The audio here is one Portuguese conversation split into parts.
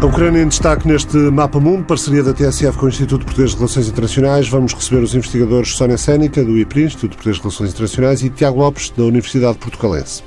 A Ucrânia em destaque neste Mapa Mundo, parceria da TSF com o Instituto Português de Relações Internacionais. Vamos receber os investigadores Sónia Sénica, do IPRI, Instituto Português de Relações Internacionais, e Tiago Lopes, da Universidade Portucalense.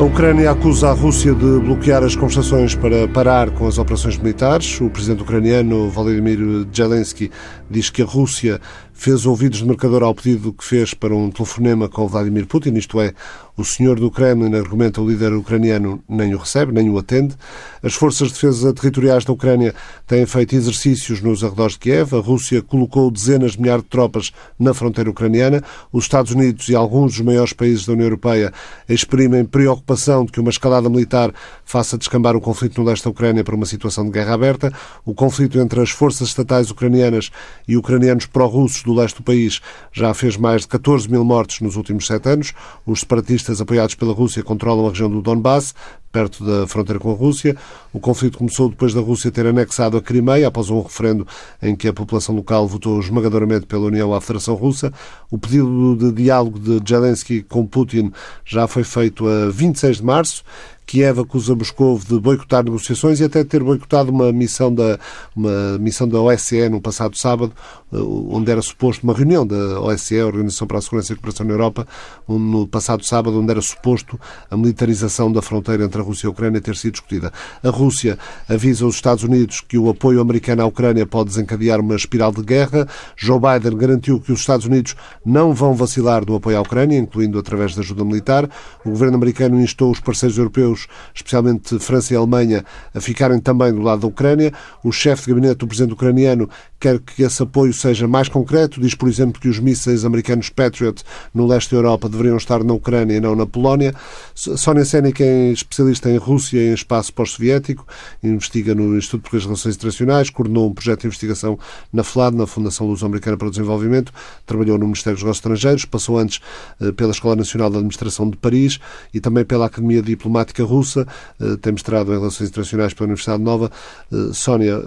A Ucrânia acusa a Rússia de bloquear as conversações para parar com as operações militares. O presidente ucraniano Volodymyr Zelensky diz que a Rússia fez ouvidos de marcador ao pedido que fez para um telefonema com Vladimir Putin, isto é, o senhor do Kremlin, argumenta o líder ucraniano, nem o recebe, nem o atende. As forças de defesa territoriais da Ucrânia têm feito exercícios nos arredores de Kiev. A Rússia colocou dezenas de milhares de tropas na fronteira ucraniana. Os Estados Unidos e alguns dos maiores países da União Europeia exprimem preocupação de que uma escalada militar faça descambar o conflito no leste da Ucrânia para uma situação de guerra aberta. O conflito entre as forças estatais ucranianas e ucranianos pró-russos do leste do país já fez mais de 14 mil mortes nos últimos sete anos. Os separatistas apoiados pela Rússia controlam a região do Donbass, perto da fronteira com a Rússia. O conflito começou depois da Rússia ter anexado a Crimeia, após um referendo em que a população local votou esmagadoramente pela União à Federação Russa. O pedido de diálogo de Zelensky com Putin já foi feito a 26 de março. Kiev acusa Moscou de boicotar negociações e até ter boicotado uma missão da, uma missão da OSCE no passado sábado, eh, onde era suposto uma reunião da OSCE, Organização para a Segurança e Cooperação na Europa, no passado sábado, onde era suposto a militarização da fronteira entre a Rússia e a Ucrânia ter sido discutida. A Rússia avisa os Estados Unidos que o apoio americano à Ucrânia pode desencadear uma espiral de guerra. Joe Biden garantiu que os Estados Unidos não vão vacilar do apoio à Ucrânia, incluindo através da ajuda militar. O governo americano instou os parceiros europeus especialmente França e Alemanha, a ficarem também do lado da Ucrânia. O chefe de gabinete do presidente ucraniano quer que esse apoio seja mais concreto. Diz, por exemplo, que os mísseis americanos Patriot no leste da Europa deveriam estar na Ucrânia e não na Polónia. Sónia Senik é especialista em Rússia e em espaço pós-soviético, investiga no Instituto de Relações Internacionais, coordenou um projeto de investigação na FLAD, na Fundação Luso-Americana para o Desenvolvimento, trabalhou no Ministério dos Negócios Estrangeiros, passou antes eh, pela Escola Nacional de Administração de Paris e também pela Academia Diplomática Russa, eh, tem mestrado em Relações Internacionais pela Universidade Nova. Eh, Sónia,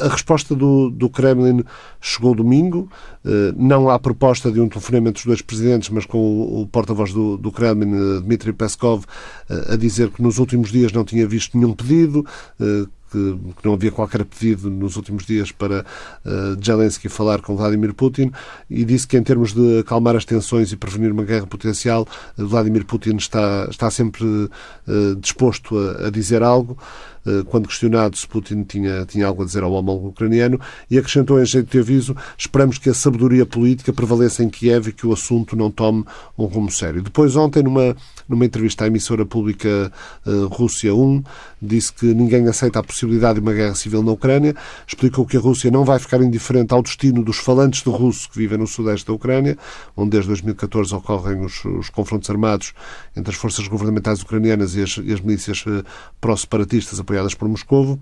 a resposta do, do Kremlin chegou domingo. Eh, não há proposta de um telefonema entre os dois presidentes, mas com o porta-voz do, do Kremlin, eh, Dmitry Peskov, eh, a dizer que nos últimos dias não tinha visto nenhum pedido, que, não havia qualquer pedido nos últimos dias para Zelensky falar com Vladimir Putin e disse que, em termos de acalmar as tensões e prevenir uma guerra potencial, Vladimir Putin está, está sempre disposto a, a dizer algo. Eh, quando questionado se Putin tinha, tinha algo a dizer ao homólogo ucraniano, e acrescentou em jeito de aviso: esperamos que a sabedoria política prevaleça em Kiev e que o assunto não tome um rumo sério. Depois, ontem, numa, numa entrevista à emissora pública uh, Rússia 1, disse que ninguém aceita a possibilidade de uma guerra civil na Ucrânia, explicou que a Rússia não vai ficar indiferente ao destino dos falantes de russo que vivem no sudeste da Ucrânia, onde desde 2014 ocorrem os, os confrontos armados entre as forças governamentais ucranianas e as, e as milícias uh, pró-separatistas apoiadas por Moscovo.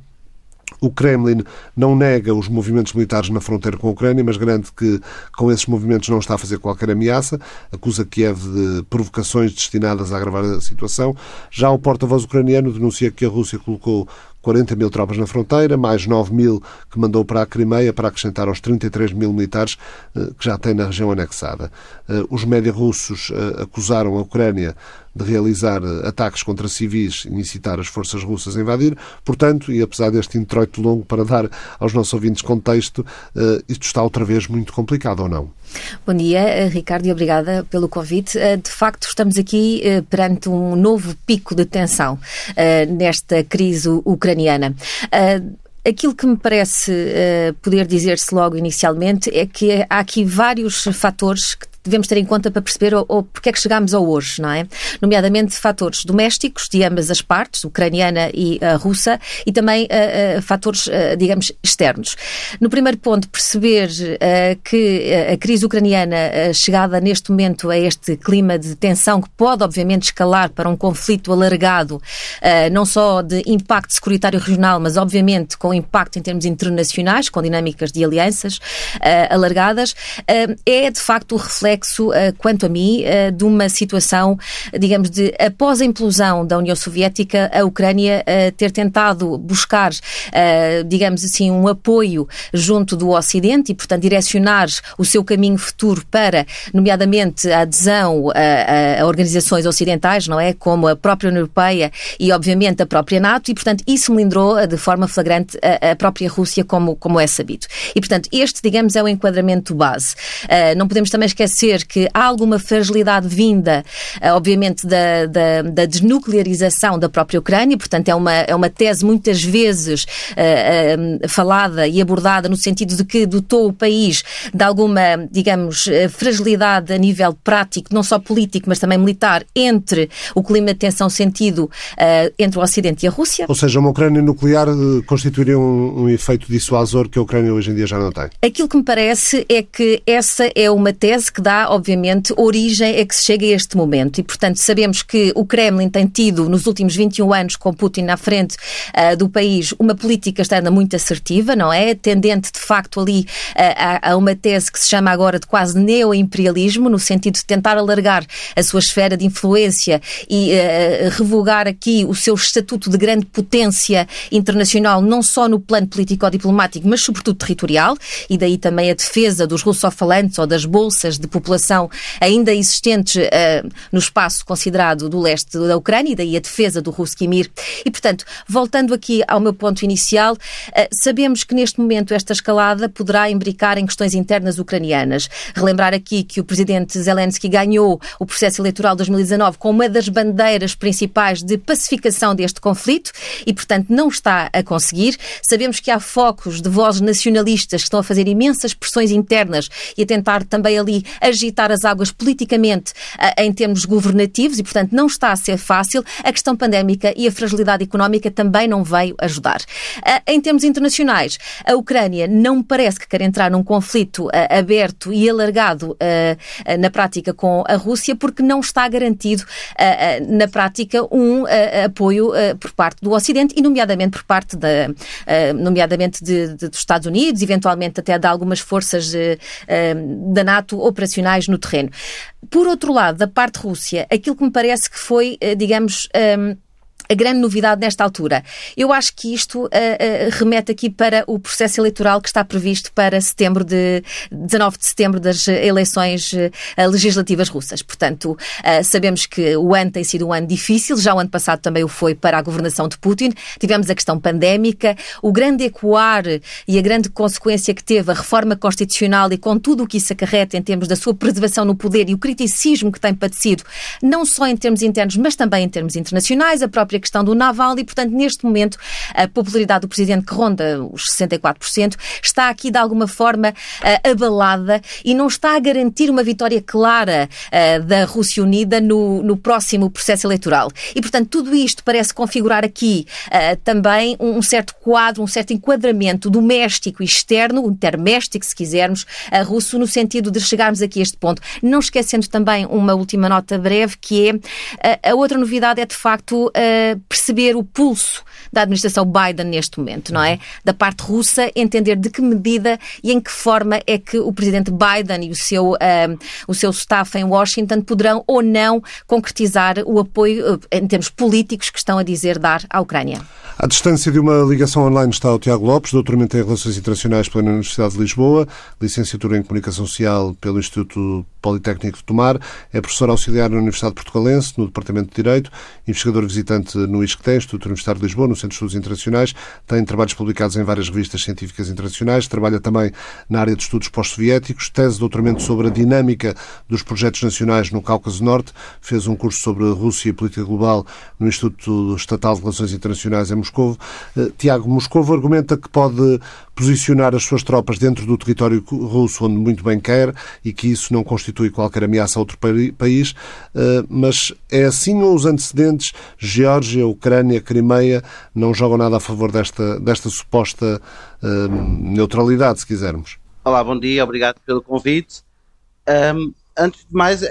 O Kremlin não nega os movimentos militares na fronteira com a Ucrânia, mas garante que com esses movimentos não está a fazer qualquer ameaça. Acusa Kiev de provocações destinadas a agravar a situação. Já o porta-voz ucraniano denuncia que a Rússia colocou 40 mil tropas na fronteira, mais 9 mil que mandou para a Crimeia, para acrescentar aos 33 mil militares eh, que já tem na região anexada. Eh, os média russos eh, acusaram a Ucrânia de realizar ataques contra civis e incitar as forças russas a invadir. Portanto, e apesar deste introito longo para dar aos nossos ouvintes contexto, isto está outra vez muito complicado, ou não? Bom dia, Ricardo, e obrigada pelo convite. De facto, estamos aqui perante um novo pico de tensão nesta crise ucraniana. Aquilo que me parece poder dizer-se logo inicialmente é que há aqui vários fatores que devemos ter em conta para perceber ou, ou porque é que chegámos ao hoje, não é? Nomeadamente fatores domésticos de ambas as partes, ucraniana e uh, russa, e também uh, uh, fatores, digamos, externos. No primeiro ponto, perceber que a crise ucraniana, chegada neste momento a este clima de tensão que pode, obviamente, escalar para um conflito alargado, não só de impacto securitário regional, mas, obviamente, com impacto em termos internacionais, com dinâmicas de alianças alargadas, é, de facto, o reflexo reflexo, quanto a mim, de uma situação, digamos, de após a implosão da União Soviética, a Ucrânia ter tentado buscar, digamos assim, um apoio junto do Ocidente e, portanto, direcionar o seu caminho futuro para, nomeadamente, a adesão a, organizações ocidentais, não é? Como a própria União Europeia e, obviamente, a própria NATO, e, portanto, isso melindrou de forma flagrante a, a própria Rússia, como, como é sabido. E, portanto, este, digamos, é o enquadramento base. Não podemos também esquecer que há alguma fragilidade vinda, uh, obviamente, da, da, da, desnuclearização da própria Ucrânia, portanto, é uma, é uma tese muitas vezes uh, falada e abordada no sentido de que dotou o país de alguma, digamos, fragilidade a nível prático, não só político, mas também militar, entre o clima de tensão sentido entre o Ocidente e a Rússia. Ou seja, uma Ucrânia nuclear constituiria um, um efeito dissuasor que a Ucrânia hoje em dia já não tem? Aquilo que me parece é que essa é uma tese que dá, obviamente, origem a que se chega a este momento. E, portanto, sabemos que o Kremlin tem tido, nos últimos 21 anos, com Putin na frente uh, do país, uma política externa muito assertiva, não é? Tendente, de facto, ali uh, a, uma tese que se chama agora de quase neoimperialismo, no sentido de tentar alargar a sua esfera de influência e uh, revogar aqui o seu estatuto de grande potência internacional, não só no plano político-diplomático, mas sobretudo territorial, e daí também a defesa dos russofalantes ou das bolsas de população ainda existentes uh, no espaço considerado do leste da Ucrânia, e daí a defesa do Ruskimir. E, portanto, voltando aqui ao meu ponto inicial, uh, sabemos que neste momento esta escalada poderá imbricar em questões internas ucranianas. Relembrar aqui que o presidente Zelensky ganhou o processo eleitoral de 2019 com uma das bandeiras principais de pacificação deste conflito e, portanto, não está a conseguir. Sabemos que há focos de vozes nacionalistas que estão a fazer imensas pressões internas e a tentar também ali agitar as águas politicamente uh, em termos governativos e, portanto, não está a ser fácil. A questão pandémica e a fragilidade económica também não veio ajudar. Uh, em termos internacionais, a Ucrânia não parece que quer entrar num conflito uh, aberto e alargado na prática com a Rússia porque não está garantido na prática um apoio por parte do Ocidente e, nomeadamente, por parte da, nomeadamente de, de, dos Estados Unidos, eventualmente até de algumas forças da NATO operacionais no terreno. Por outro lado, da parte Rússia, aquilo que me parece que foi, eh, digamos, a grande novidade nesta altura. Eu acho que isto uh, uh, remete aqui para o processo eleitoral que está previsto para setembro de 19 de setembro das eleições uh, legislativas russas. Portanto, sabemos que o ano tem sido um ano difícil, já o ano passado também o foi para a governação de Putin. Tivemos a questão pandémica, o grande ecoar e a grande consequência que teve a reforma constitucional e com tudo o que isso acarreta em termos da sua preservação no poder e o criticismo que tem padecido, não só em termos internos, mas também em termos internacionais, a própria questão do Naval e, portanto, neste momento, a popularidade do presidente, que ronda os 64%, está aqui de alguma forma uh, abalada e não está a garantir uma vitória clara uh, da Rússia Unida no, no próximo processo eleitoral. E, portanto, tudo isto parece configurar aqui uh, também um certo quadro, um certo enquadramento doméstico e externo, interméstico, se quisermos, a russo, no sentido de chegarmos aqui a este ponto. Não esquecendo também uma última nota breve, que é a outra novidade é de facto perceber o pulso da administração Biden neste momento, não é? Da parte russa, entender de que medida e em que forma é que o presidente Biden e o seu, uh, o seu staff em Washington poderão ou não concretizar o apoio uh, em termos políticos que estão a dizer dar à Ucrânia. À distância de uma ligação online está o Tiago Lopes, doutoramento em Relações Internacionais pela Universidade de Lisboa, licenciatura em Comunicação Social pelo Instituto Politécnico de Tomar, é professor auxiliar na Universidade Portugalense, no Departamento de Direito, investigador visitante no ISCTE, Instituto Universitário de Lisboa, no Centro de Estudos Internacionais, tem trabalhos publicados em várias revistas científicas internacionais, trabalha também na área de estudos pós-soviéticos, tese de doutoramento sobre a dinâmica dos projetos nacionais no Cáucaso Norte, fez um curso sobre Rússia e política global no Instituto Estatal de Relações Internacionais em Moscou. Eh, Tiago, Moscovo argumenta que pode posicionar as suas tropas dentro do território russo onde muito bem quer e que isso não constitui qualquer ameaça a outro país, eh, mas é assim ou os antecedentes, Geórgia, Ucrânia, Crimeia, não jogam nada a favor desta, desta suposta eh, neutralidade, se quisermos? Olá, bom dia, obrigado pelo convite. Um, antes de mais,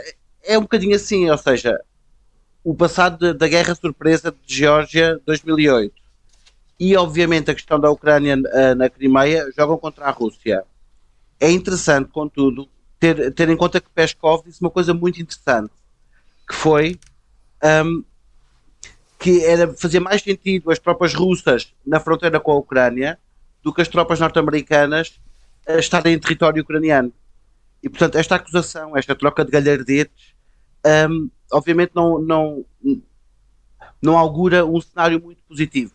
é um bocadinho assim, ou seja, o passado da Guerra Surpresa de Geórgia 2008 e, obviamente, a questão da Ucrânia uh, na Crimeia jogam contra a Rússia. É interessante, contudo, ter, ter em conta que Peskov disse uma coisa muito interessante, que foi um, que era, fazia mais sentido as tropas russas na fronteira com a Ucrânia do que as tropas norte-americanas estarem em território ucraniano. E, portanto, esta acusação, esta troca de galhardetes, um, obviamente não, não, não augura um cenário muito positivo.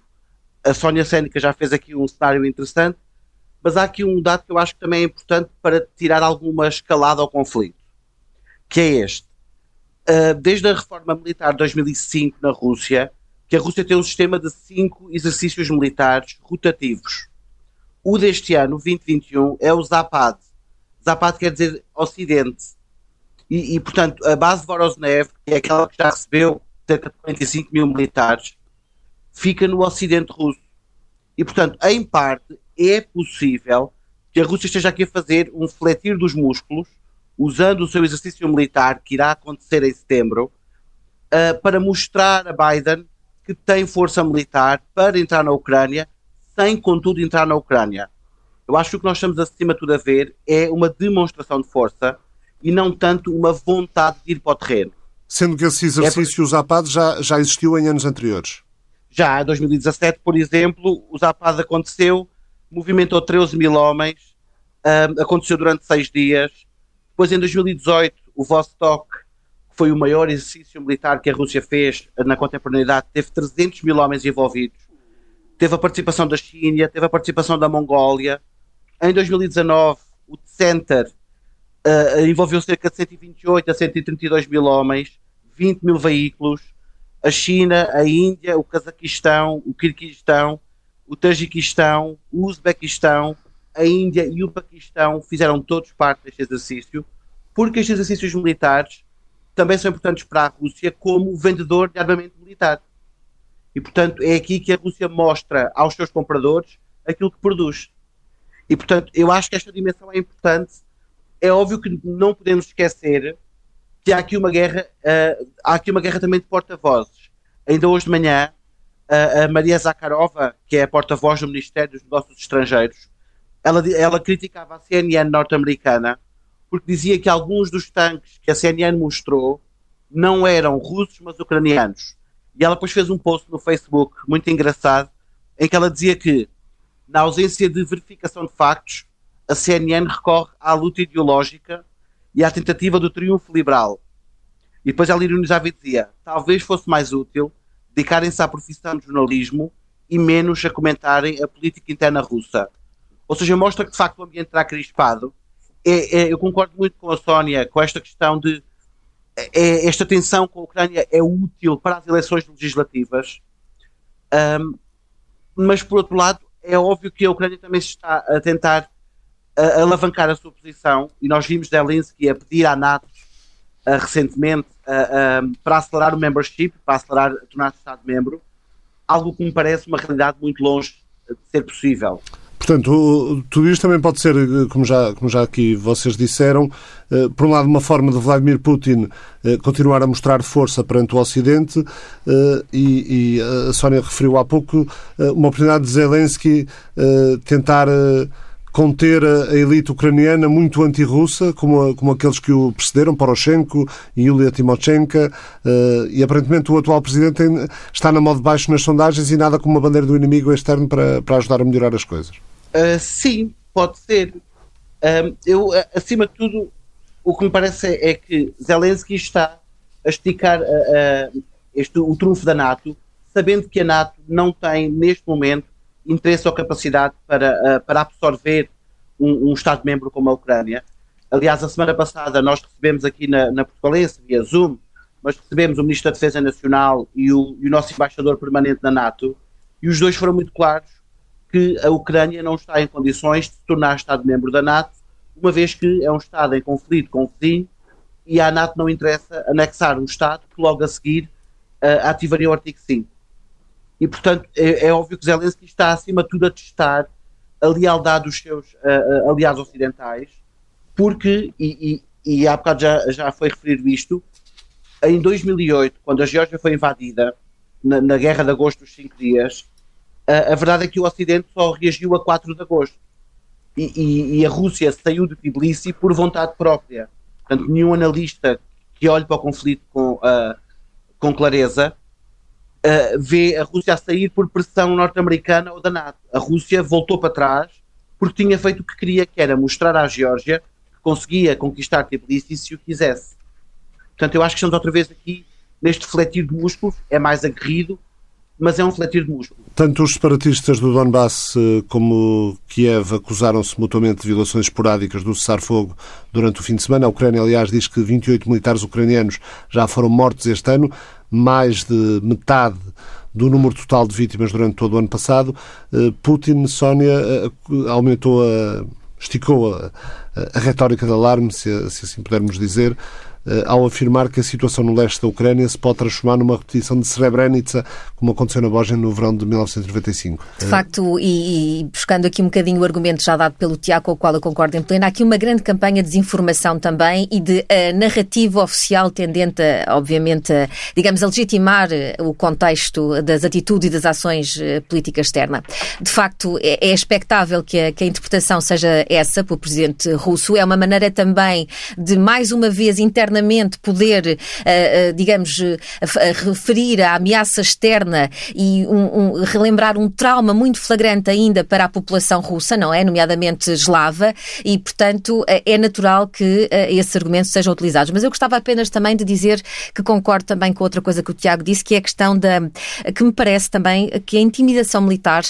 A Sónia Sénica já fez aqui um cenário interessante, mas há aqui um dado que eu acho que também é importante para tirar alguma escalada ao conflito, que é este. Uh, desde a reforma militar de 2005 na Rússia, que a Rússia tem um sistema de cinco exercícios militares rotativos. O deste ano, 2021, é o Zapad. Zapad quer dizer Ocidente. E, e, portanto, a base de Vorosnev, que é aquela que já recebeu cerca de 45 mil militares, fica no Ocidente russo. E, portanto, em parte, é possível que a Rússia esteja aqui a fazer um fletir dos músculos, usando o seu exercício militar, que irá acontecer em setembro, uh, para mostrar a Biden que tem força militar para entrar na Ucrânia, sem, contudo, entrar na Ucrânia. Eu acho que o que nós estamos, acima de tudo, a ver é uma demonstração de força e não tanto uma vontade de ir para o terreno. Sendo que esse exercício, é... o Zapad, já, já existiu em anos anteriores? Já, em 2017, por exemplo, o Zapad aconteceu, movimentou 13 mil homens, um, aconteceu durante seis dias. Depois, em 2018, o Vostok, que foi o maior exercício militar que a Rússia fez na contemporaneidade, teve 300 mil homens envolvidos. Teve a participação da China, teve a participação da Mongólia. Em 2019, o Center uh, envolveu cerca de 128 a 132 mil homens, 20 mil veículos a China, a Índia, o Cazaquistão, o Kirguistão, o Tajiquistão, o Uzbequistão, a Índia e o Paquistão fizeram todos parte deste exercício, porque estes exercícios militares também são importantes para a Rússia como vendedor de armamento militar. E, portanto, é aqui que a Rússia mostra aos seus compradores aquilo que produz. E, portanto, eu acho que esta dimensão é importante. É óbvio que não podemos esquecer que há aqui uma guerra, uh, há aqui uma guerra também de porta-vozes. Ainda hoje de manhã, uh, a Maria Zakharova, que é a porta-voz do Ministério dos Negócios Estrangeiros, ela, ela criticava a CNN norte-americana porque dizia que alguns dos tanques que a CNN mostrou não eram russos, mas ucranianos. E ela depois fez um post no Facebook muito engraçado em que ela dizia que, na ausência de verificação de factos, a CNN recorre à luta ideológica e à tentativa do triunfo liberal. E depois ela ironizava e dizia: talvez fosse mais útil dedicarem-se à profissão de jornalismo e menos a comentarem a política interna russa. Ou seja, mostra que de facto o ambiente está crispado. É, é, eu concordo muito com a Sónia com esta questão de é, é esta tensão com a Ucrânia é útil para as eleições legislativas, um, mas por outro lado é óbvio que a Ucrânia também se está a tentar a, alavancar a sua posição, e nós vimos Zelensky a pedir à NATO uh, recentemente uh, uh, para acelerar o membership, para acelerar, tornar-se Estado-membro, algo que me parece uma realidade muito longe de ser possível. Portanto, tudo isto também pode ser, como já, como já aqui vocês disseram, eh, por um lado, uma forma de Vladimir Putin eh, continuar a mostrar força perante o Ocidente eh, e, e a Sónia referiu há pouco uma oportunidade de Zelensky tentar conter a elite ucraniana muito anti-russa, como, como aqueles que o precederam, Poroshenko e Yulia Timoshenko, e aparentemente o atual presidente está na mão de baixo nas sondagens e nada como uma bandeira do inimigo externo para, para ajudar a melhorar as coisas. Uh, sim, pode ser. Uh, eu, acima de tudo, o que me parece é, é que Zelensky está a esticar este, o trunfo da NATO, sabendo que a NATO não tem, neste momento, interesse ou capacidade para, uh, para absorver um, um Estado-membro como a Ucrânia. Aliás, a semana passada nós recebemos aqui na, na Portugalense, via Zoom, mas recebemos o Ministro da Defesa Nacional e o, e o nosso embaixador permanente na NATO, e os dois foram muito claros que a Ucrânia não está em condições de se tornar Estado-membro da NATO, uma vez que é um Estado em conflito com o vizinho e à NATO não interessa anexar um Estado que logo a seguir uh, ativaria o artigo 5. E, portanto, é, é, óbvio que Zelensky está, acima de tudo, a testar a lealdade dos seus uh, aliados ocidentais, porque, e, e, e há bocado já, já foi referido isto, em 2008, quando a Geórgia foi invadida, na, na Guerra de Agosto dos Cinco Dias, a, a verdade é que o Ocidente só reagiu a 4 de Agosto. e, e, e, a Rússia saiu de Tbilisi por vontade própria. Portanto, nenhum analista que olhe para o conflito com, uh, com clareza uh, vê a Rússia a sair por pressão norte-americana ou da NATO. A Rússia voltou para trás porque tinha feito o que queria, que era mostrar à Geórgia que conseguia conquistar Tbilisi se o quisesse. Portanto, eu acho que estamos outra vez aqui neste fletir de músculos, é mais aguerrido, mas é um fletir de músculo. Tanto os separatistas do Donbass eh, como Kiev acusaram-se mutuamente de violações esporádicas do cessar-fogo durante o fim de semana. A Ucrânia, aliás, diz que 28 militares ucranianos já foram mortos este ano, mais de metade do número total de vítimas durante todo o ano passado. Eh, Putin, Sónia, eh, aumentou a. esticou a, a, retórica de alarme, se, se assim pudermos dizer, ao afirmar que a situação no leste da Ucrânia se pode transformar numa repetição de Srebrenica, como aconteceu na Bósnia no verão de 1995. De facto, e, e, buscando aqui um bocadinho o argumento já dado pelo Tiago, com o qual eu concordo em pleno, há aqui uma grande campanha de desinformação também e de uh, narrativa oficial tendente, a, obviamente, a, digamos, a legitimar eh, o contexto das atitudes e das ações políticas externa. De facto, é, é expectável que a, que a interpretação seja essa pelo presidente russo. É uma maneira também de, mais uma vez, internamente internamente poder, uh, uh, digamos, uh, referir a ameaça externa e um, um, relembrar um trauma muito flagrante ainda para a população russa, não é? Nomeadamente eslava, e, portanto, é natural que esses argumentos sejam utilizados. Mas eu gostava apenas também de dizer que concordo também com outra coisa que o Tiago disse, que é a questão da. que me parece também que a intimidação militar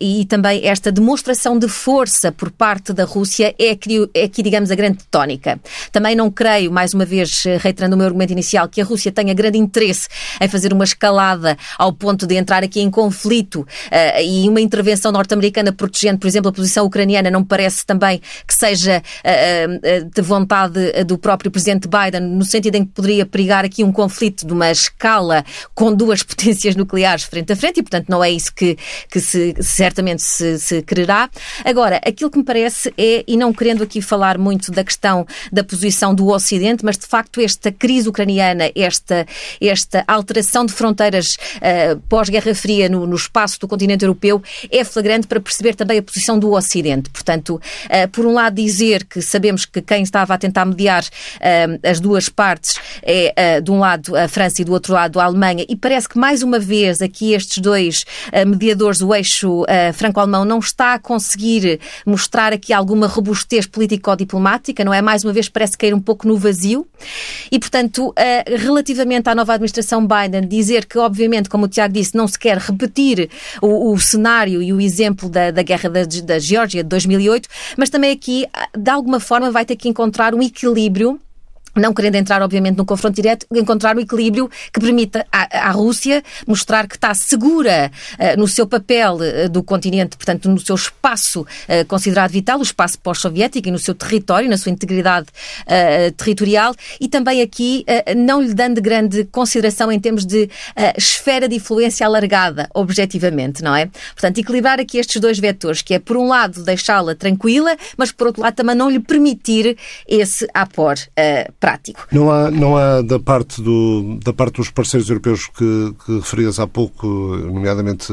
e também esta demonstração de força por parte da Rússia é aqui, é aqui digamos, a grande tónica. Também não creio, mais uma vez, vez, eh, reiterando o meu argumento inicial, que a Rússia tenha grande interesse em fazer uma escalada ao ponto de entrar aqui em conflito uh, e uma intervenção norte-americana protegendo, por exemplo, a posição ucraniana, não parece também que seja uh, uh, de vontade do próprio presidente Biden, no sentido em que poderia perigar aqui um conflito de uma escala com duas potências nucleares frente a frente e, portanto, não é isso que, que se, certamente se, se quererá. Agora, aquilo que me parece é, e não querendo aqui falar muito da questão da posição do Ocidente, mas de facto esta crise ucraniana, esta, esta alteração de fronteiras uh, pós-Guerra Fria no, no, espaço do continente europeu é flagrante para perceber também a posição do Ocidente. Portanto, uh, por um lado dizer que sabemos que quem estava a tentar mediar uh, as duas partes é, de um lado a França e do outro lado a Alemanha, e parece que mais uma vez aqui estes dois mediadores, o eixo franco-alemão, não está a conseguir mostrar aqui alguma robustez político-diplomática, não é? Mais uma vez parece cair um pouco no vazio. E, portanto, uh, relativamente à nova administração Biden, dizer que, obviamente, como o Tiago disse, não se quer repetir o, o cenário e o exemplo da, da guerra da, da Geórgia de 2008, mas também aqui, de alguma forma, vai ter que encontrar um equilíbrio não querendo entrar, obviamente, no confronto direto, encontrar o equilíbrio que permita à, à Rússia mostrar que está segura uh, no seu papel uh, do continente, portanto, no seu espaço uh, considerado vital, o espaço pós-soviético e no seu território, na sua integridade territorial, e também aqui não lhe dando grande consideração em termos de esfera de influência alargada, objetivamente, não é? Portanto, equilibrar aqui estes dois vetores, que é, por um lado, deixá-la tranquila, mas, por outro lado, também não lhe permitir esse apor prático. Não há, não há da, parte do, da parte dos parceiros europeus que, que referias há pouco, nomeadamente,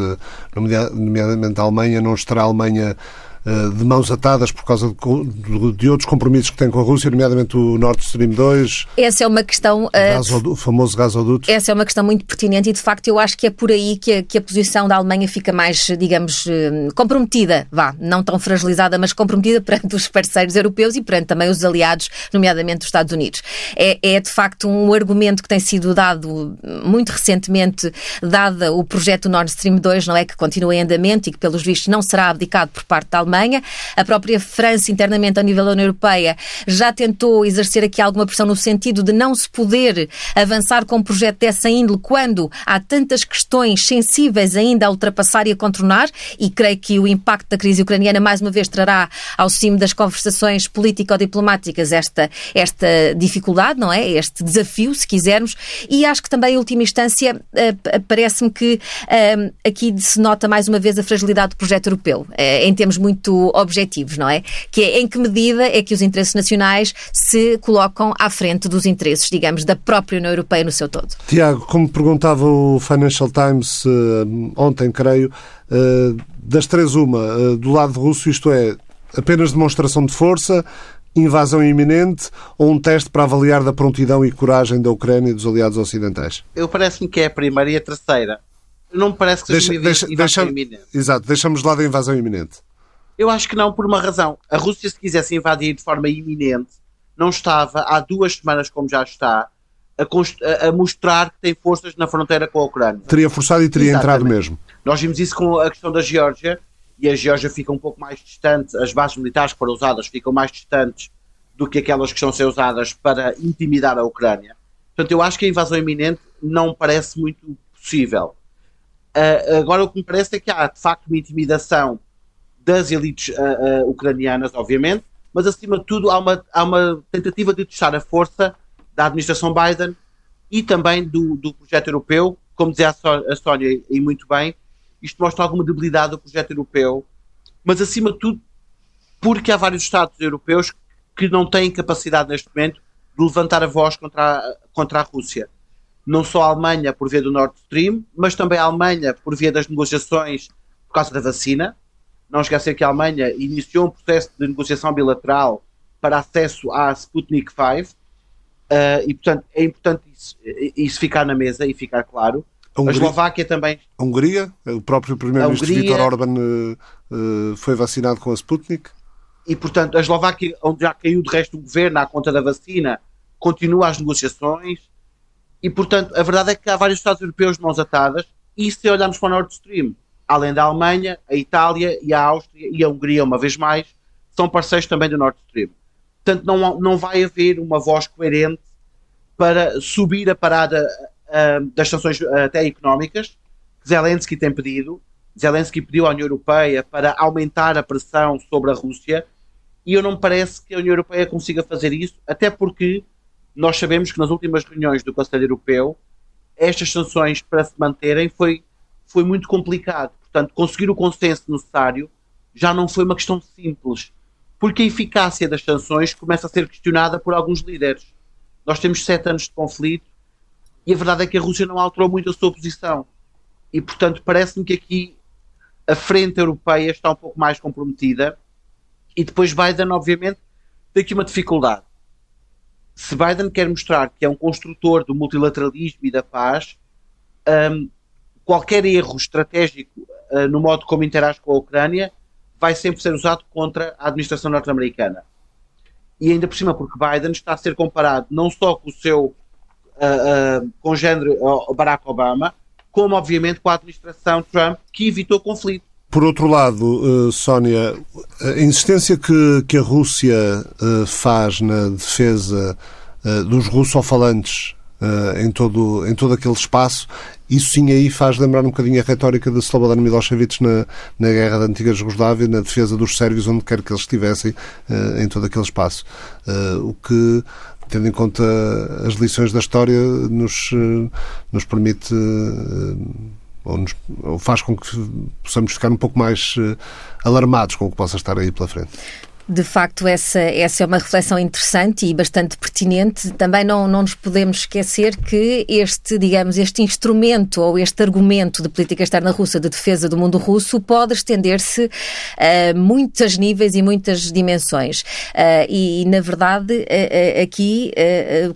nomeadamente a Alemanha, não estará a Alemanha de mãos atadas por causa de, de, outros compromissos que tem com a Rússia, nomeadamente o Nord Stream 2. Essa é uma questão. Uh, o famoso gasoduto. Essa é uma questão muito pertinente e, de facto, eu acho que é por aí que a, que a posição da Alemanha fica mais, digamos, eh, comprometida, vá, não tão fragilizada, mas comprometida perante os parceiros europeus e perante também os aliados, nomeadamente os Estados Unidos. É, é de facto um argumento que tem sido dado muito recentemente, dada o projeto Nord Stream 2, não é? Que continua em andamento e que, pelos vistos, não será abdicado por parte da Alemanha Alemanha. A própria França, internamente a nível da União Europeia, já tentou exercer aqui alguma pressão no sentido de não se poder avançar com um projeto dessa índole quando há tantas questões sensíveis ainda a ultrapassar e a contornar, e creio que o impacto da crise ucraniana mais uma vez trará ao cimo das conversações político-diplomáticas esta, esta dificuldade, não é? Este desafio, se quisermos, e acho que também, em última instância, parece-me que eh, aqui se nota mais uma vez a fragilidade do projeto europeu, eh, em termos muito muito objetivos, não é? Que é em que medida é que os interesses nacionais se colocam à frente dos interesses, digamos, da própria União Europeia no seu todo. Tiago, como perguntava o Financial Times uh, ontem, creio, uh, das três uma, uh, do lado russo, isto é, apenas demonstração de força, invasão iminente ou um teste para avaliar da prontidão e coragem da Ucrânia e dos aliados ocidentais? Eu parece-me que é a primeira e a terceira. Não me parece que seja Deixa, uma deixa, invasão deixa, iminente. exato, deixamos lá da invasão iminente. Eu acho que não, por uma razão. A Rússia, se quisesse invadir de forma iminente, não estava há duas semanas, como já está, a, a- mostrar que tem forças na fronteira com a Ucrânia. Teria forçado e teria entrado Exatamente. mesmo. Nós vimos isso com a questão da Geórgia, e a Geórgia fica um pouco mais distante, as bases militares que foram usadas ficam mais distantes do que aquelas que estão a ser usadas para intimidar a Ucrânia. Portanto, eu acho que a invasão iminente não parece muito possível. Ah, agora, o que me parece é que há, de facto, uma intimidação das elites ah, ah, ucranianas, obviamente, mas, acima de tudo, há uma, há uma tentativa de testar a força da administração Biden e também do, do projeto europeu. Como dizia a Só- a Sónia, e muito bem, isto mostra alguma debilidade do projeto europeu, mas, acima de tudo, porque há vários Estados europeus que não têm capacidade neste momento de levantar a voz contra a, contra a Rússia. Não só a Alemanha por via do Nord Stream, mas também a Alemanha por via das negociações por causa da vacina. Não esquecer que a Alemanha iniciou um processo de negociação bilateral para acesso à Sputnik 5 eh, e, portanto, é importante isso, isso ficar na mesa e ficar claro. A A Hungria, Eslováquia também a Hungria, o próprio primeiro-ministro A Viktor Orban eh, eh, foi vacinado com a Sputnik. e, portanto, a Eslováquia, onde já caiu de resto o governo à conta da vacina, continua as negociações. E, portanto, a verdade é que há vários Estados europeus de mãos atadas. E se olharmos para o Nord Stream, além da Alemanha, a Itália e a Áustria e a Hungria, uma vez mais, são parceiros também do Nord Stream. Portanto, não, não vai haver uma voz coerente para subir a parada ah, das sanções ah, até económicas que Zelensky tem pedido. Zelensky pediu à União Europeia para aumentar a pressão sobre a Rússia e eu não me parece que a União Europeia consiga fazer isso, até porque nós sabemos que nas últimas reuniões do Conselho Europeu estas sanções para se manterem foi, foi muito complicado. Portanto, conseguir o consenso necessário já não foi uma questão simples, porque a eficácia das sanções começa a ser questionada por alguns líderes. Nós temos sete anos de conflito e a verdade é que a Rússia não alterou muito a sua posição. E, portanto, parece-me que aqui a frente europeia está um pouco mais comprometida e depois Biden, obviamente, tem aqui uma dificuldade. Se Biden quer mostrar que é um construtor do multilateralismo e da paz, hum, qualquer erro estratégico uh, no modo como interage com a Ucrânia vai sempre ser usado contra a administração norte-americana. E ainda por cima, porque Biden está a ser comparado não só com o seu uh, uh, congênero uh, Barack Obama, como obviamente com a administração Trump, que evitou conflito. Por outro lado, eh, Sónia, a insistência que, que a Rússia eh, faz na defesa eh, dos russofalantes eh, em, todo, em todo aquele espaço, isso sim aí faz lembrar um bocadinho a retórica de Slobodan Milosevic na, na guerra da antiga Jugoslávia, na defesa dos sérvios onde quer que eles estivessem eh, em todo aquele espaço. Eh, o que tendo em conta as lições da história, nos, nos permite ou, nos, ou faz com que possamos ficar um pouco mais alarmados com o que possa estar aí pela frente. De facto, essa, essa é uma reflexão interessante e bastante pertinente. Também não, não nos podemos esquecer que este, digamos, este instrumento ou este argumento de política externa russa de defesa do mundo russo pode estender-se a muitos níveis e muitas dimensões. Uh, e, na verdade, uh, aqui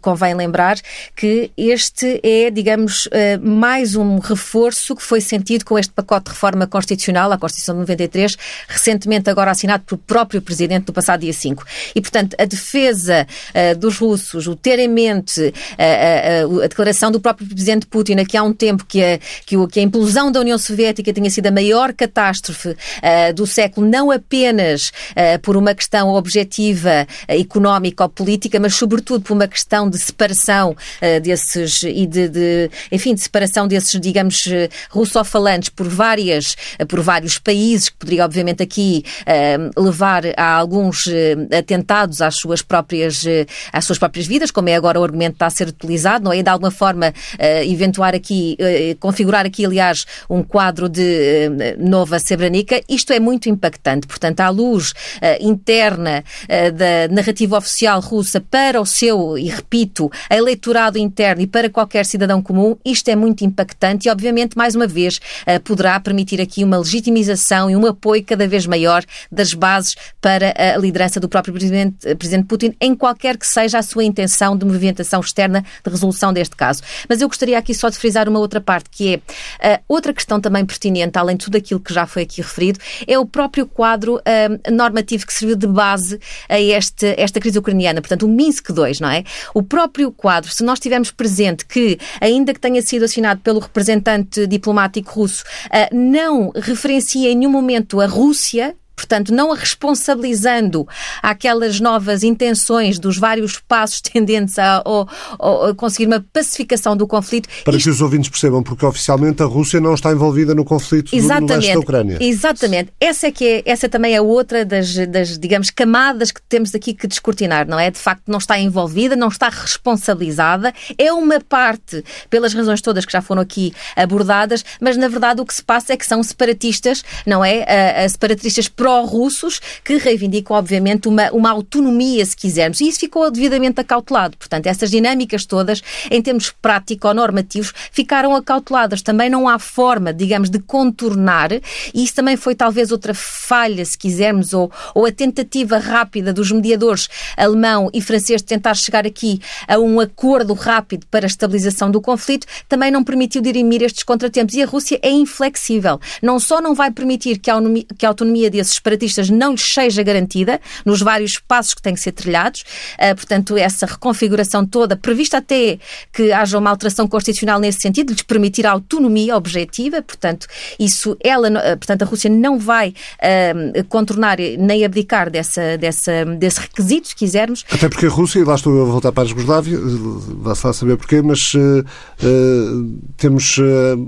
convém lembrar que este é, digamos, mais um reforço que foi sentido com este pacote de reforma constitucional, a Constituição de 93, recentemente agora assinado pelo próprio Presidente do passado dia 5. E, portanto, a defesa uh, dos russos, o ter em mente uh, uh, a declaração do próprio Presidente Putin aqui há um tempo que a, que, o, que a implosão da União Soviética tinha sido a maior catástrofe do século, não apenas por uma questão objetiva económica ou política, mas sobretudo por uma questão de separação desses e de, de, enfim, de separação desses, digamos, russofalantes por várias, por vários países, que poderia obviamente aqui levar a alguns atentados às suas próprias, às suas próprias vidas, como é agora o argumento que está a ser utilizado, não é? De alguma forma, eventuar aqui, configurar aqui, aliás, um quadro de nova Srebrenica. Isto é muito impactante. Portanto, à luz interna da narrativa oficial russa para o seu, e repito, eleitorado interno e para qualquer cidadão comum, isto é muito impactante e, obviamente, mais uma vez, eh, poderá permitir aqui uma legitimização e um apoio cada vez maior das bases para a liderança do próprio presidente, eh, presidente Putin, em qualquer que seja a sua intenção de movimentação externa de resolução deste caso. Mas eu gostaria aqui só de frisar uma outra parte, que é uh, outra questão também pertinente, além de tudo aquilo que já foi aqui referido, é o próprio quadro uh, normativo que serviu de base a este, esta crise ucraniana, portanto, o Minsk II, não é? O próprio quadro, se nós tivermos presente que, ainda que tenha sido assinado pelo representante diplomático russo, uh, não referencia em nenhum momento a Rússia Portanto, não a responsabilizando aquelas novas intenções dos vários passos tendentes a, a, a conseguir uma pacificação do conflito. Para Isto... que os ouvintes percebam, porque oficialmente a Rússia não está envolvida no conflito Exatamente. do leste da Ucrânia. Exatamente. Essa, é que é, essa também é outra das, das, digamos, camadas que temos aqui que descortinar, não é? De facto, não está envolvida, não está responsabilizada, é uma parte, pelas razões todas que já foram aqui abordadas, mas na verdade o que se passa é que são separatistas, não é? A separatistas pró-russos que reivindicam, obviamente, uma, uma autonomia, se quisermos. E isso ficou devidamente acautelado. Portanto, essas dinâmicas todas, em termos prático-normativos, ficaram acauteladas. Também não há forma, digamos, de contornar, e isso também foi talvez outra falha, se quisermos, ou, ou a tentativa rápida dos mediadores alemão e francês de tentar chegar aqui a um acordo rápido para a estabilização do conflito, também não permitiu dirimir estes contratempos. E a Rússia é inflexível. Não só não vai permitir que a autonomia, desses separatistas não lhes seja garantida nos vários passos que têm que ser trilhados. Uh, portanto, essa reconfiguração toda, prevista até que haja uma alteração constitucional nesse sentido, lhes permitir autonomia objetiva. Portanto, isso ela, uh, portanto, a Rússia não vai uh, contornar nem abdicar dessa, dessa, desse requisito, se quisermos. Até porque a Rússia, e lá estou a voltar para a Jugoslávia, vá-se lá saber porquê, mas temos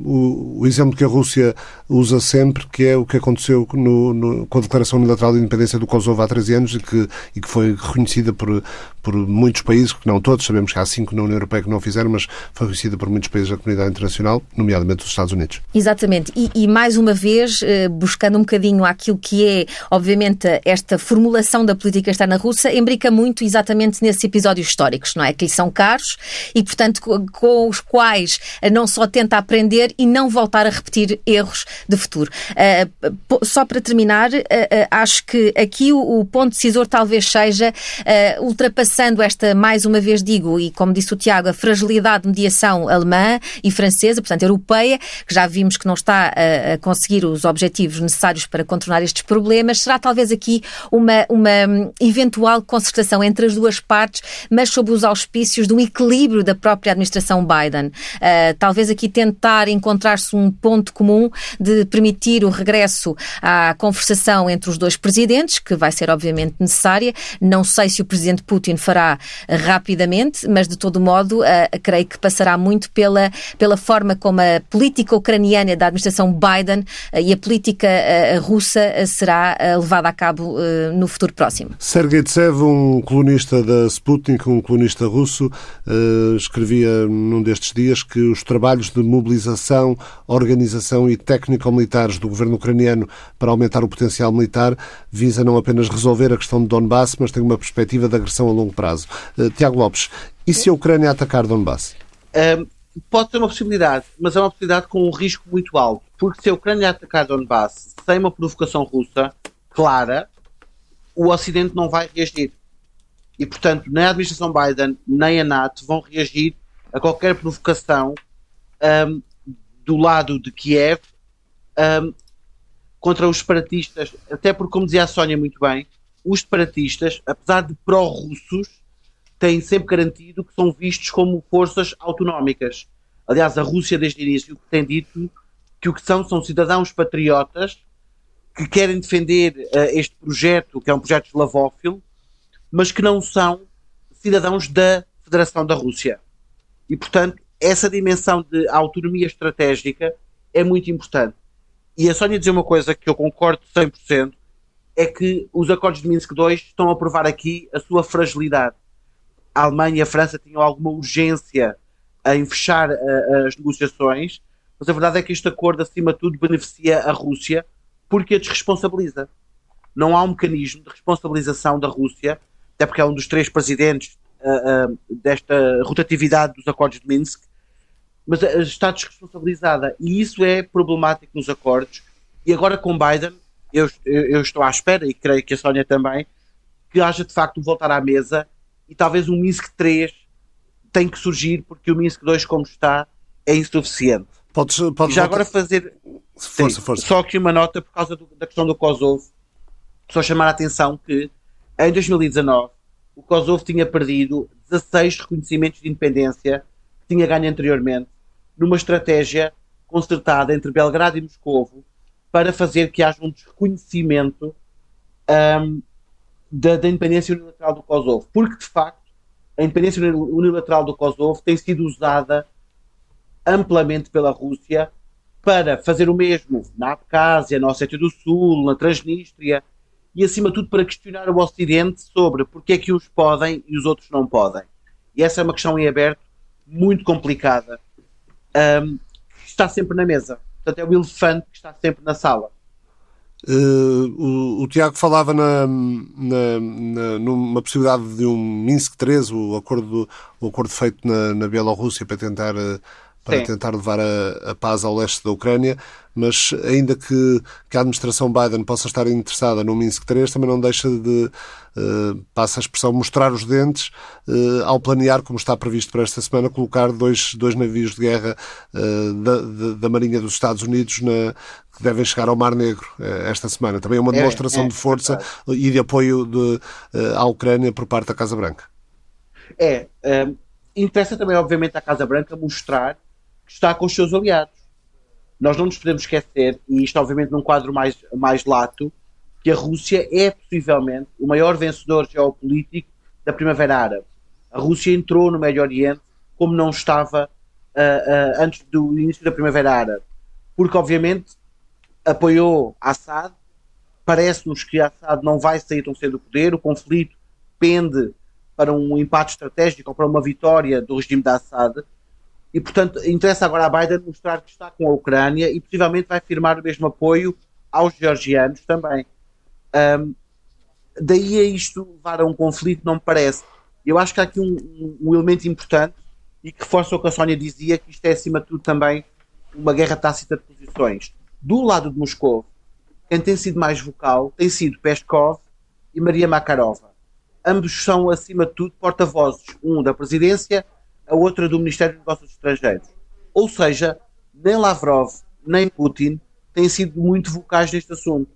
o, o exemplo que a Rússia usa sempre, que é o que aconteceu no, no, com a Declaração Unilateral de Independência do Kosovo há 13 anos e que, e que foi reconhecida por, por muitos países, que não todos, sabemos que há cinco na União Europeia que não fizeram, mas foi reconhecida por muitos países da comunidade internacional, nomeadamente os Estados Unidos. Exatamente. E, e mais uma vez, eh, buscando um bocadinho aquilo que é, obviamente, esta formulação da política externa russa, embrica muito exatamente nesses episódios históricos, não é? Que lhe são caros e, portanto, com os quais não só tenta aprender e não voltar a repetir erros de futuro. Uh, só para terminar, uh, acho que aqui o, ponto decisor talvez seja ultrapassando esta, mais uma vez digo, e como disse o Tiago, a fragilidade de mediação alemã e francesa, portanto europeia, que já vimos que não está a, a conseguir os objetivos necessários para contornar estes problemas, será talvez aqui uma, uma eventual concertação entre as duas partes, mas sob os auspícios de um equilíbrio da própria administração Biden. talvez aqui tentar encontrar-se um ponto comum de permitir o regresso à conversação entre os dois presidentes, que vai ser obviamente necessária. Não sei se o presidente Putin fará rapidamente, mas de todo modo, uh, creio que passará muito pela, pela forma como a política ucraniana da administração Biden uh, e a política uh, russa será levada a cabo no futuro próximo. Sergei Tsev, um colunista da Sputnik, um colunista russo, escrevia num destes dias que os trabalhos de mobilização, organização e técnico-militares do governo ucraniano para aumentar o potencial militar visa não apenas resolver a questão de Donbass, mas tem uma perspectiva de agressão a longo prazo. Uh, Tiago Lopes, e se a Ucrânia atacar Donbass? Um, pode ter uma possibilidade, mas é uma possibilidade com um risco muito alto, porque se a Ucrânia atacar Donbass sem uma provocação russa clara, o Ocidente não vai reagir. E, portanto, nem a administração Biden, nem a NATO vão reagir a qualquer provocação um, do lado de Kiev um, contra os separatistas, até porque, como dizia a Sónia muito bem, os separatistas, apesar de pró-russos, têm sempre garantido que são vistos como forças autonómicas. Aliás, a Rússia, desde o início, tem dito que o que são são cidadãos patriotas que querem defender uh, este projeto, que é um projeto eslavófilo, mas que não são cidadãos da Federação da Rússia. E, portanto, essa dimensão de autonomia estratégica é muito importante. E a Sónia dizer uma coisa que eu concordo 100%, é que os acordos de Minsk II estão a provar aqui a sua fragilidade. A Alemanha e a França tinham alguma urgência em fechar uh, as negociações, mas a verdade é que este acordo, acima de tudo, beneficia a Rússia porque a desresponsabiliza. Não há um mecanismo de responsabilização da Rússia, até porque é um dos três presidentes uh, uh, desta rotatividade dos acordos de Minsk, mas está desresponsabilizada. E isso é problemático nos acordos. E agora com Biden, eu, eu, estou à espera, e creio que a Sónia também, que haja de facto um voltar à mesa e talvez um Minsk 3 tem que surgir, porque o Minsk 2, como está, é insuficiente. Podes, podes já agora fazer força, sim, força. só aqui uma nota por causa do, da questão do Kosovo. Só chamar a atenção que em 2019 o Kosovo tinha perdido 16 reconhecimentos de independência que tinha ganho anteriormente numa estratégia concertada entre Belgrado e Moscovo para fazer que haja um desreconhecimento um, da, da independência unilateral do Kosovo. Porque, de facto, a independência unilateral do Kosovo tem sido usada amplamente pela Rússia para fazer o mesmo na Abcásia, na Ossétia do Sul, na Transnistria e, acima de tudo, para questionar o Ocidente sobre porque é que uns podem e os outros não podem. E essa é uma questão em aberto muito complicada, um, que está sempre na mesa. Portanto, é o elefante que está sempre na sala. Uh, o, o, Tiago falava na, na, na, numa possibilidade de um Minsk 13, o acordo, o acordo feito na, na Bielorrússia para tentar uh, para Sim. tentar levar a, a, paz ao leste da Ucrânia, mas ainda que, que, a administração Biden possa estar interessada no Minsk 3, também não deixa de, uh, passa a expressão, mostrar os dentes uh, ao planear, como está previsto para esta semana, colocar dois, dois navios de guerra uh, da, da, da, Marinha dos Estados Unidos na, que devem chegar ao Mar Negro esta semana. Também é uma é, demonstração é, é, de força é e de apoio de, à Ucrânia por parte da Casa Branca. É, interessa também, obviamente, à Casa Branca mostrar que está com os seus aliados. Nós não nos podemos esquecer, e isto obviamente num quadro mais, mais lato, que a Rússia é possivelmente o maior vencedor geopolítico da Primavera Árabe. A Rússia entrou no Médio Oriente como não estava uh, uh, antes do início da Primavera Árabe, porque obviamente apoiou Assad. Parece-nos que Assad não vai sair tão cedo do poder, o conflito pende para um empate estratégico ou para uma vitória do regime de Assad e, portanto, interessa agora a Biden mostrar que está com a Ucrânia e possivelmente vai firmar o mesmo apoio aos georgianos também. Um, daí a isto levar a um conflito, não me parece. Eu acho que há aqui um, um, elemento importante e que reforça o que a Sónia dizia, que isto é, acima de tudo, também uma guerra tácita de posições. Do lado de Moscou, quem tem sido mais vocal tem sido Peskov e Maria Makarova. Ambos são, acima de tudo, porta-vozes, um da presidência a outra do Ministério dos Negócios Estrangeiros. Ou seja, nem Lavrov nem Putin têm sido muito vocais neste assunto.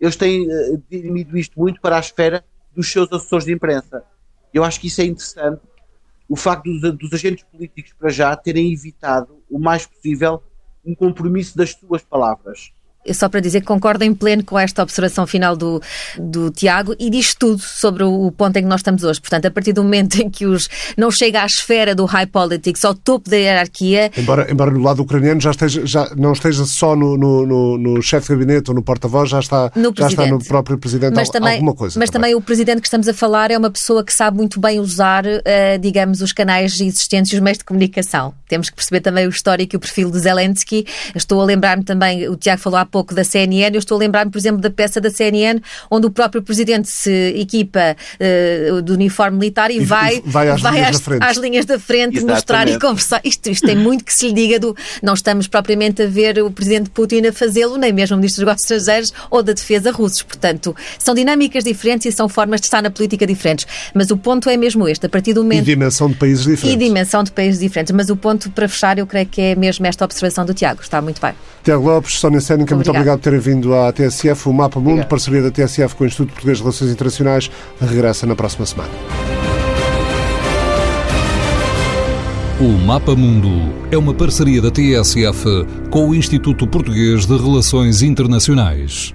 Eles têm uh, dirimido isto muito para a esfera dos seus assessores de imprensa. Eu acho que isso é interessante, o facto dos, dos agentes políticos para já terem evitado o mais possível um compromisso das suas palavras só para dizer que concordo em pleno com esta observação final do, do Tiago e diz tudo sobre o, ponto em que nós estamos hoje. Portanto, a partir do momento em que os não chega à esfera do high politics, ao topo da hierarquia. Embora, embora no lado ucraniano já, esteja, já não esteja só no, no, no, no chefe de gabinete ou no porta-voz, já, está, no já está no próprio presidente mas também, alguma coisa. Mas também. também. o presidente que estamos a falar é uma pessoa que sabe muito bem usar, uh, digamos, os canais existentes e os meios de comunicação. Temos que perceber também o histórico e o perfil de Zelensky. Estou a lembrar-me também, o Tiago falou há pouco da CNN, eu estou a lembrar-me, por exemplo, da peça da CNN, onde o próprio presidente se equipa uh, do uniforme militar e, e vai, vai, às, vai linhas, às, da às linhas da frente Exatamente. mostrar e conversar. Isto, isto tem muito que se lhe diga do. Não estamos propriamente a ver o presidente Putin a fazê-lo, nem mesmo o ministro dos Negócios Estrangeiros ou da Defesa russos. Portanto, são dinâmicas diferentes e são formas de estar na política diferentes. Mas o ponto é mesmo este, a partir do momento. E dimensão de países diferentes. E dimensão de países diferentes. Mas o ponto para fechar, eu creio que é mesmo esta observação do Tiago. Está muito bem. Tiago Lopes, Sónia Sénica, muito obrigado por terem vindo à TSF. O Mapa Mundo, Obrigado. parceria da TSF com o Instituto Português de Relações Internacionais, regressa na próxima semana. O Mapa Mundo é uma parceria da TSF com o Instituto Português de Relações Internacionais.